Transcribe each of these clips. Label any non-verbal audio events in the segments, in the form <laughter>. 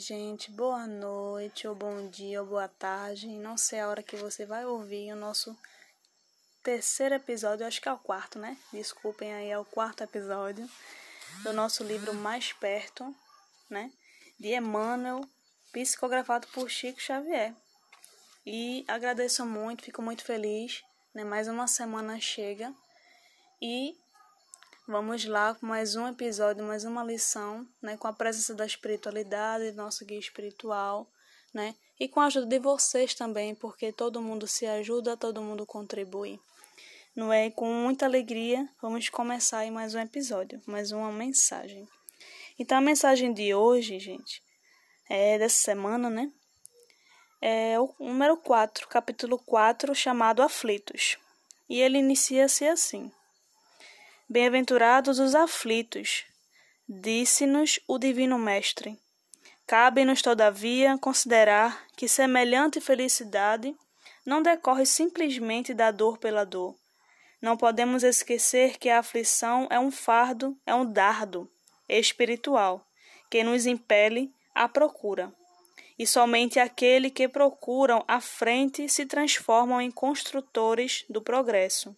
gente. Boa noite, ou bom dia, ou boa tarde. Não sei a hora que você vai ouvir o nosso terceiro episódio, acho que é o quarto, né? Desculpem aí, é o quarto episódio do nosso livro Mais Perto, né? De Emmanuel, psicografado por Chico Xavier. E agradeço muito, fico muito feliz, né? Mais uma semana chega e Vamos lá com mais um episódio, mais uma lição, né, com a presença da espiritualidade, nosso guia espiritual, né, e com a ajuda de vocês também, porque todo mundo se ajuda, todo mundo contribui. Não é? Com muita alegria, vamos começar aí mais um episódio, mais uma mensagem. Então a mensagem de hoje, gente, é dessa semana, né? É o número 4, capítulo 4, chamado Aflitos. E ele inicia-se assim: Bem-aventurados os aflitos, disse-nos o Divino Mestre. Cabe-nos, todavia, considerar que semelhante felicidade não decorre simplesmente da dor pela dor. Não podemos esquecer que a aflição é um fardo, é um dardo espiritual que nos impele à procura. E somente aquele que procuram a frente se transformam em construtores do progresso,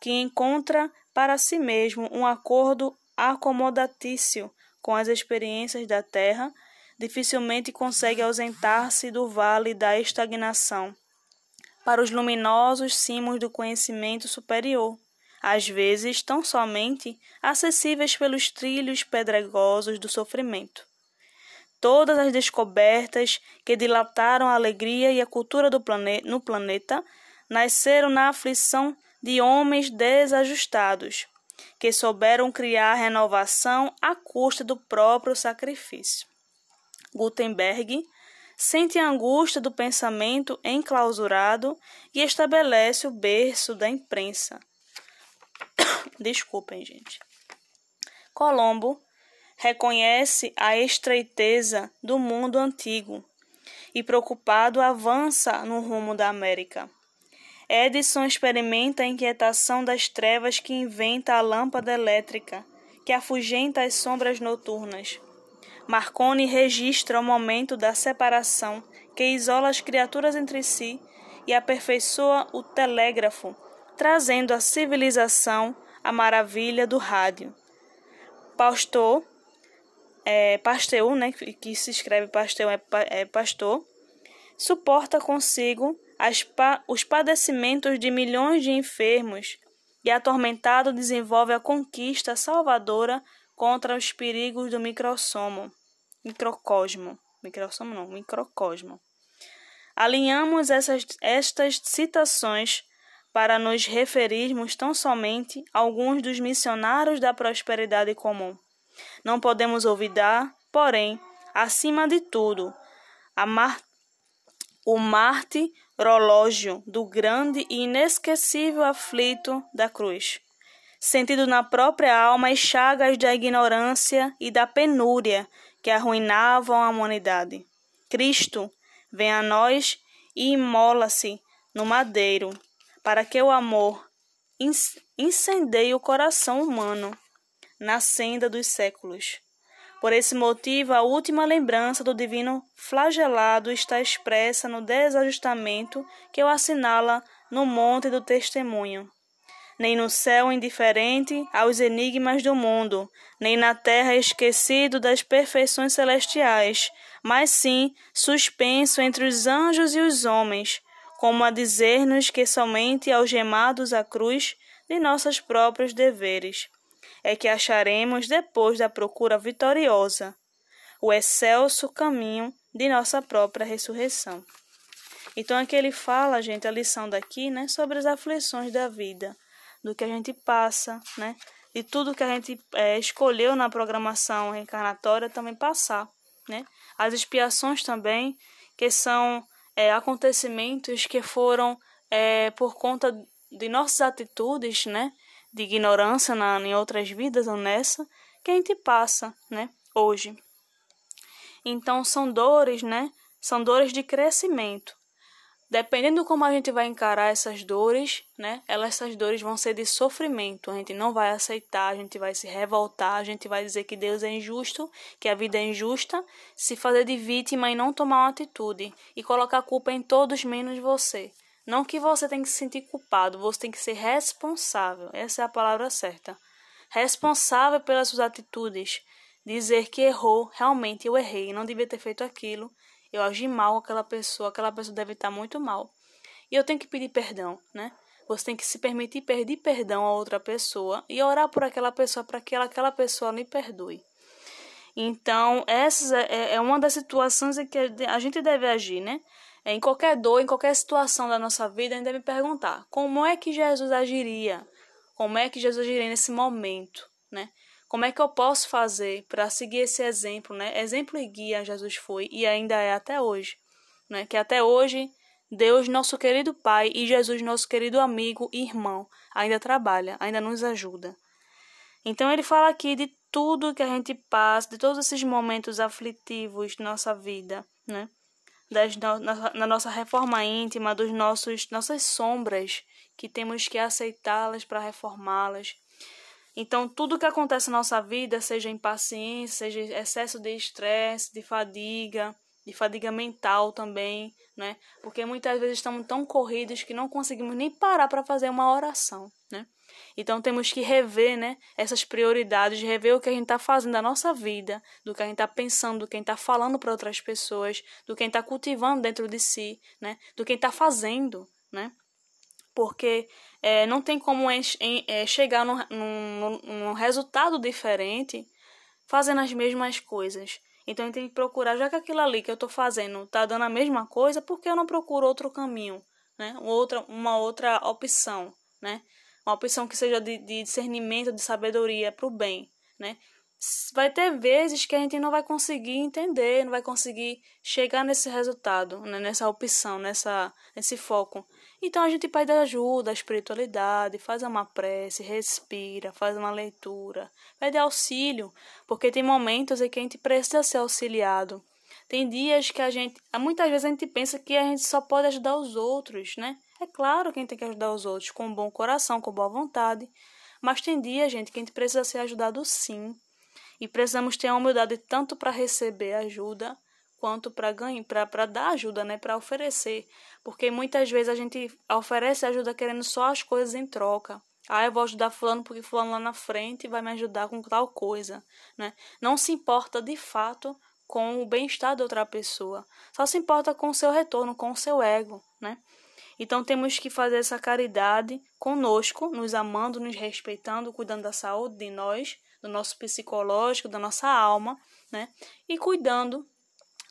que encontra para si mesmo um acordo acomodatício com as experiências da terra, dificilmente consegue ausentar-se do vale da estagnação para os luminosos cimos do conhecimento superior, às vezes tão somente acessíveis pelos trilhos pedregosos do sofrimento. Todas as descobertas que dilataram a alegria e a cultura plane no planeta nasceram na aflição de homens desajustados, que souberam criar renovação à custa do próprio sacrifício. Gutenberg sente a angústia do pensamento enclausurado e estabelece o berço da imprensa. <coughs> Desculpem, gente. Colombo reconhece a estreiteza do mundo antigo e, preocupado, avança no rumo da América. Edison experimenta a inquietação das trevas que inventa a lâmpada elétrica, que afugenta as sombras noturnas. Marconi registra o momento da separação que isola as criaturas entre si e aperfeiçoa o telégrafo, trazendo à civilização a maravilha do rádio. Pastor, é, Pasteur, né, que se escreve Pasteur é, é pastor, suporta consigo pa os padecimentos de milhões de enfermos e atormentado desenvolve a conquista salvadora contra os perigos do microcosmo, não, microcosmo. Alinhamos essas, estas citações para nos referirmos tão somente a alguns dos missionários da prosperidade comum. Não podemos olvidar, porém, acima de tudo, a mar o Marte relógio do grande e inesquecível aflito da cruz, sentido na própria alma as chagas da ignorância e da penúria que arruinavam a humanidade. Cristo vem a nós e imola-se no madeiro, para que o amor incendeie o coração humano na senda dos séculos. Por esse motivo, a última lembrança do divino flagelado está expressa no desajustamento que o assinala no Monte do Testemunho. Nem no céu indiferente aos enigmas do mundo, nem na terra esquecido das perfeições celestiais, mas sim suspenso entre os anjos e os homens, como a dizer-nos que somente algemados à cruz de nossos próprios deveres é que acharemos depois da procura vitoriosa o excelso caminho de nossa própria ressurreição. Então aqui ele fala, gente, a lição daqui, né, sobre as aflições da vida, do que a gente passa, né, de tudo que a gente é, escolheu na programação reencarnatória também passar, né, as expiações também, que são é, acontecimentos que foram é, por conta de nossas atitudes, né, de ignorância na, em outras vidas ou nessa que a gente passa, né, hoje. Então são dores, né? São dores de crescimento. dependendo como a gente vai encarar essas dores, né? Elas, essas dores vão ser de sofrimento. A gente não vai aceitar, a gente vai se revoltar, a gente vai dizer que Deus é injusto, que a vida é injusta, se fazer de vítima e não tomar uma atitude e colocar a culpa em todos menos você. Não que você tem que se sentir culpado, você tem que ser responsável. Essa é a palavra certa. Responsável pelas suas atitudes. Dizer que errou, realmente eu errei, não devia ter feito aquilo eu agi mal com aquela pessoa, aquela pessoa deve estar muito mal. E eu tenho que pedir perdão, né? Você tem que se permitir pedir perdão a outra pessoa e orar por aquela pessoa para que ela, aquela pessoa lhe perdoe. Então, essa é, é uma das situações em que a gente deve agir, né? Em qualquer dor, em qualquer situação da nossa vida, a gente deve perguntar: como é que Jesus agiria? Como é que Jesus agiria nesse momento, né? Como é que eu posso fazer para seguir esse exemplo, né? Exemplo e guia Jesus foi e ainda é até hoje, né? Que até hoje Deus, nosso querido Pai, e Jesus, nosso querido amigo e irmão, ainda trabalha, ainda nos ajuda. Então ele fala aqui de tudo que a gente passa, de todos esses momentos aflitivos de nossa vida, né? Das, na, na nossa reforma íntima, dos nossos nossas sombras, que temos que aceitá-las para reformá-las, então, tudo que acontece na nossa vida, seja impaciência, seja excesso de estresse, de fadiga, de fadiga mental também, né? Porque muitas vezes estamos tão corridos que não conseguimos nem parar para fazer uma oração, né? Então temos que rever, né, essas prioridades, rever o que a gente está fazendo na nossa vida, do que a gente está pensando, do que a gente está falando para outras pessoas, do que a gente está cultivando dentro de si, né, do que a gente está fazendo, né? porque é, não tem como é, chegar num, num, num, resultado diferente fazendo as mesmas coisas. Então, eu tenho que procurar, já que aquilo ali que eu estou fazendo está dando a mesma coisa, por que eu não procuro outro caminho, né? Outra, uma outra opção, né? Uma opção que seja de, de discernimento, de sabedoria para o bem, né? vai ter vezes que a gente não vai conseguir entender, não vai conseguir chegar nesse resultado, né? nessa opção, nessa, nesse foco. Então a gente pede ajuda, a espiritualidade, faz uma prece, respira, faz uma leitura, pede auxílio, porque tem momentos em que a gente precisa ser auxiliado. Tem dias que a gente, muitas vezes a gente pensa que a gente só pode ajudar os outros, né? É claro que a gente tem que ajudar os outros com bom coração, com boa vontade, mas tem dias, gente, que a gente precisa ser ajudado sim. E precisamos ter a humildade tanto para receber ajuda quanto para ganhar, para dar ajuda, né, para oferecer, porque muitas vezes a gente oferece ajuda querendo só as coisas em troca. Ah, eu vou ajudar fulano porque fulano lá na frente vai me ajudar com tal coisa, né? Não se importa de fato com o bem-estar da outra pessoa, só se importa com o seu retorno, com o seu ego, né? Então temos que fazer essa caridade conosco, nos amando, nos respeitando, cuidando da saúde de nós, do nosso psicológico, da nossa alma, né? E cuidando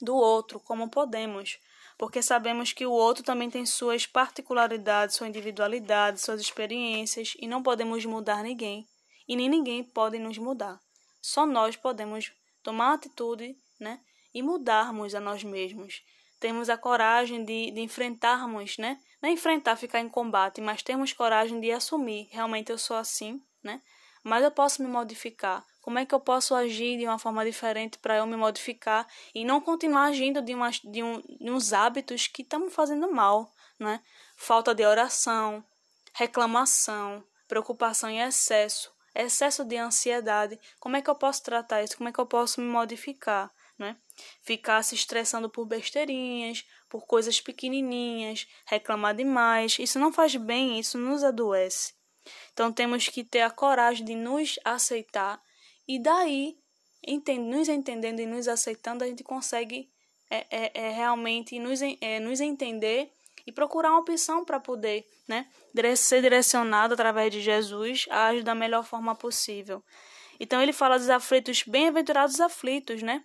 do outro como podemos, porque sabemos que o outro também tem suas particularidades, sua individualidade, suas experiências e não podemos mudar ninguém e nem ninguém pode nos mudar. Só nós podemos tomar atitude, né? E mudarmos a nós mesmos. Temos a coragem de, de enfrentarmos, né? Não enfrentar, ficar em combate, mas temos coragem de assumir. Realmente eu sou assim, né? mas eu posso me modificar. Como é que eu posso agir de uma forma diferente para eu me modificar e não continuar agindo de, umas, de, um, de uns hábitos que estão me fazendo mal, né? Falta de oração, reclamação, preocupação em excesso, excesso de ansiedade. Como é que eu posso tratar isso? Como é que eu posso me modificar? Né? Ficar se estressando por besteirinhas, por coisas pequenininhas, reclamar demais. Isso não faz bem, isso nos adoece. Então temos que ter a coragem de nos aceitar e daí, nos entendendo e nos aceitando, a gente consegue é, é, é realmente nos, é, nos entender e procurar uma opção para poder né, ser direcionado através de Jesus a agir da melhor forma possível. Então ele fala dos aflitos, bem-aventurados aflitos, né?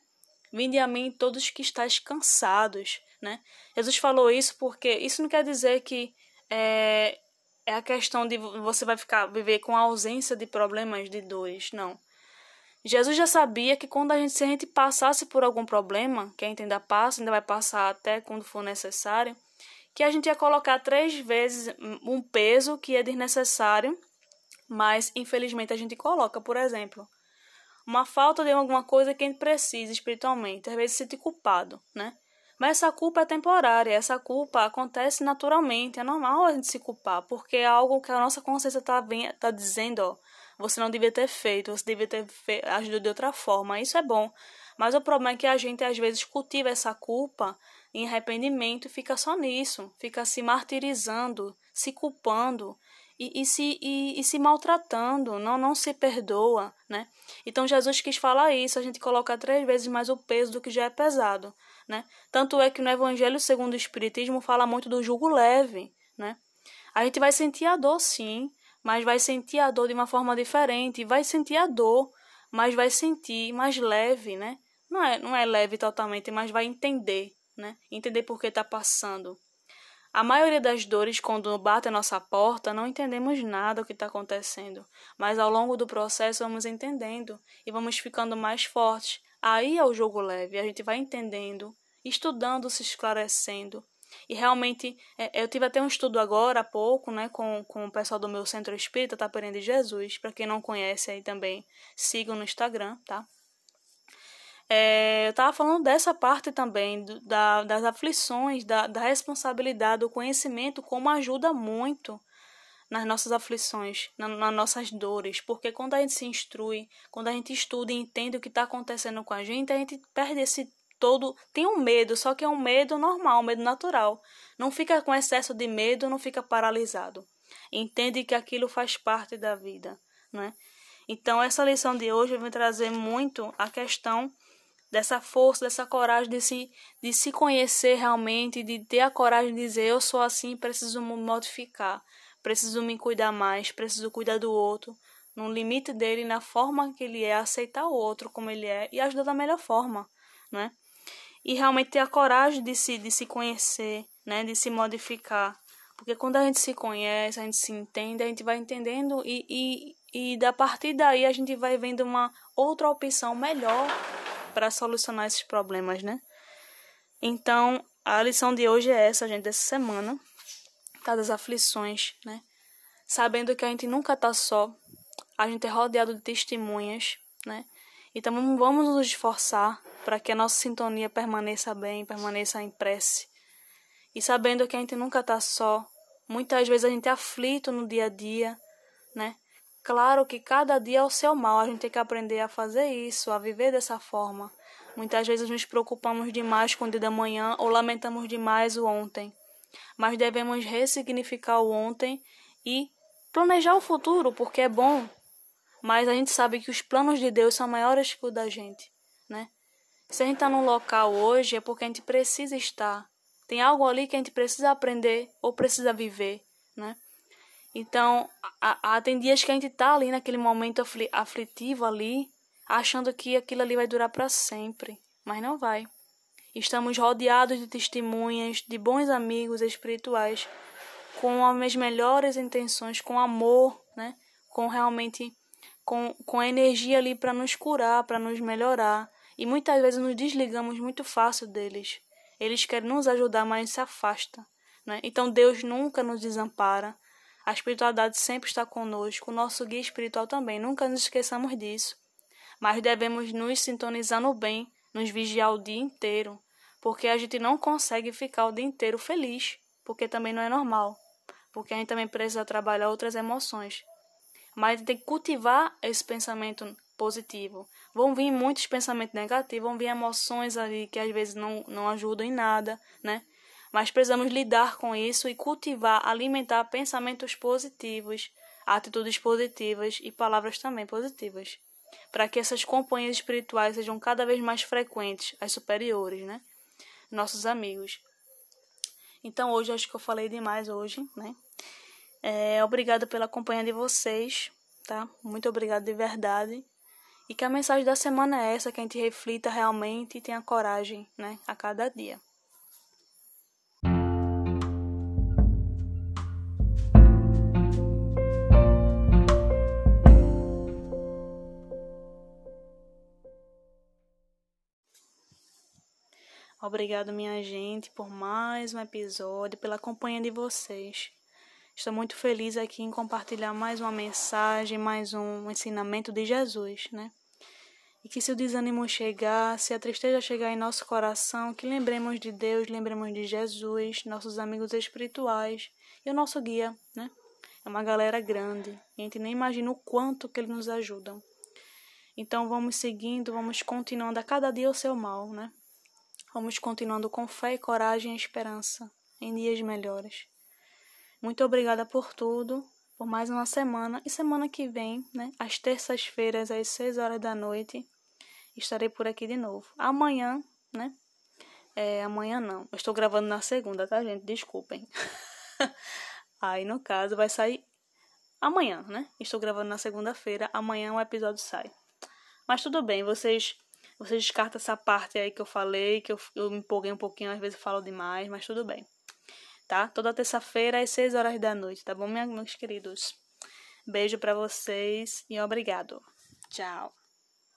Vinde a mim todos que estáis cansados, né? Jesus falou isso porque isso não quer dizer que é, é a questão de você vai ficar viver com a ausência de problemas de dores, não. Jesus já sabia que quando a gente, se a gente passasse por algum problema, que a gente ainda passa, ainda vai passar até quando for necessário, que a gente ia colocar três vezes um peso que é desnecessário, mas infelizmente a gente coloca, por exemplo, uma falta de alguma coisa que a gente precisa espiritualmente, às vezes se sente culpado, né? Mas essa culpa é temporária, essa culpa acontece naturalmente, é normal a gente se culpar, porque é algo que a nossa consciência está tá dizendo, ó, você não devia ter feito, você devia ter agido de outra forma, isso é bom. Mas o problema é que a gente às vezes cultiva essa culpa em arrependimento e fica só nisso, fica se martirizando, se culpando, e, e, se, e, e, se maltratando, não, não se perdoa, né? Então Jesus quis falar isso, a gente coloca três vezes mais o peso do que já é pesado, né? Tanto é que no Evangelho segundo o Espiritismo fala muito do jugo leve, né? A gente vai sentir a dor sim, mas vai sentir a dor de uma forma diferente, vai sentir a dor, mas vai sentir mais leve, né? Não é, não é leve totalmente, mas vai entender, né? Entender por que está passando. A maioria das dores, quando bate a nossa porta, não entendemos nada do que está acontecendo, mas ao longo do processo vamos entendendo e vamos ficando mais fortes. Aí é o jogo leve, a gente vai entendendo, estudando, se esclarecendo. E realmente, é, eu tive até um estudo agora há pouco, né, com, com o pessoal do meu centro espírita, Taperém de Jesus. Para quem não conhece aí também, sigam no Instagram, tá? É, eu estava falando dessa parte também, do, da, das aflições, da, da responsabilidade, do conhecimento, como ajuda muito nas nossas aflições, na, nas nossas dores, porque quando a gente se instrui, quando a gente estuda e entende o que está acontecendo com a gente, a gente perde esse todo. Tem um medo, só que é um medo normal, um medo natural. Não fica com excesso de medo, não fica paralisado. Entende que aquilo faz parte da vida, né? Então, essa lição de hoje vai trazer muito a questão dessa força, dessa coragem de se, de se conhecer realmente, de ter a coragem de dizer: eu sou assim, preciso me modificar, preciso me cuidar mais, preciso cuidar do outro, no limite dele, na forma que ele é, aceitar o outro como ele é e ajudar da melhor forma, né? E realmente ter a coragem de se, de se conhecer, né? De se modificar. Porque quando a gente se conhece, a gente se entende, a gente vai entendendo e, e, e da partir daí a gente vai vendo uma outra opção melhor para solucionar esses problemas, né? Então, a lição de hoje é essa, gente, dessa semana, tá? Das aflições, né? Sabendo que a gente nunca tá só, a gente é rodeado de testemunhas, né? Então, vamos nos esforçar para que a nossa sintonia permaneça bem, permaneça em prece. E sabendo que a gente nunca tá só, muitas vezes a gente é aflito no dia a dia, né? Claro que cada dia é o seu mal, a gente tem que aprender a fazer isso, a viver dessa forma. Muitas vezes nos preocupamos demais com o dia da manhã ou lamentamos demais o ontem. Mas devemos ressignificar o ontem e planejar o futuro, porque é bom. Mas a gente sabe que os planos de Deus são maiores que o da gente? Se a gente está num local hoje é porque a gente precisa estar. Tem algo ali que a gente precisa aprender ou precisa viver, né? Então, a, a, tem dias que a gente tá ali naquele momento afli, aflitivo ali, achando que aquilo ali vai durar para sempre, mas não vai. Estamos rodeados de testemunhas, de bons amigos espirituais, com as melhores intenções, com amor, né? Com realmente com, com energia ali para nos curar, para nos melhorar. E muitas vezes nos desligamos muito fácil deles. Eles querem nos ajudar, mas se afasta. Né? Então Deus nunca nos desampara. A espiritualidade sempre está conosco, o nosso guia espiritual também, nunca nos esqueçamos disso. Mas devemos nos sintonizar no bem, nos vigiar o dia inteiro, porque a gente não consegue ficar o dia inteiro feliz, porque também não é normal, porque a gente também precisa trabalhar outras emoções. Mas tem que cultivar esse pensamento positivo. Vão vir muitos pensamentos negativos, vão vir emoções ali que às vezes não, não ajudam em nada, né? mas precisamos lidar com isso e cultivar, alimentar pensamentos positivos, atitudes positivas e palavras também positivas, para que essas companhias espirituais sejam cada vez mais frequentes, as superiores, né? Nossos amigos. Então hoje acho que eu falei demais hoje, né? É, obrigada pela companhia de vocês, tá? Muito obrigada de verdade. E que a mensagem da semana é essa, que a gente reflita realmente e tenha coragem, né? A cada dia. Obrigado, minha gente, por mais um episódio, pela companhia de vocês. Estou muito feliz aqui em compartilhar mais uma mensagem, mais um ensinamento de Jesus, né? E que se o desânimo chegar, se a tristeza chegar em nosso coração, que lembremos de Deus, lembremos de Jesus, nossos amigos espirituais e o nosso guia, né? É uma galera grande. E a gente nem imagina o quanto que eles nos ajudam. Então vamos seguindo, vamos continuando a cada dia o seu mal, né? Vamos continuando com fé coragem e esperança em dias melhores. Muito obrigada por tudo, por mais uma semana. E semana que vem, né? Às terças-feiras, às 6 horas da noite, estarei por aqui de novo. Amanhã, né? É, amanhã não. Eu estou gravando na segunda, tá, gente? Desculpem. <laughs> Aí, no caso, vai sair amanhã, né? Estou gravando na segunda-feira. Amanhã o episódio sai. Mas tudo bem, vocês vocês descartam essa parte aí que eu falei, que eu, eu me empolguei um pouquinho, às vezes eu falo demais, mas tudo bem. Tá? Toda terça-feira às 6 horas da noite, tá bom, meus queridos? Beijo para vocês e obrigado. Tchau.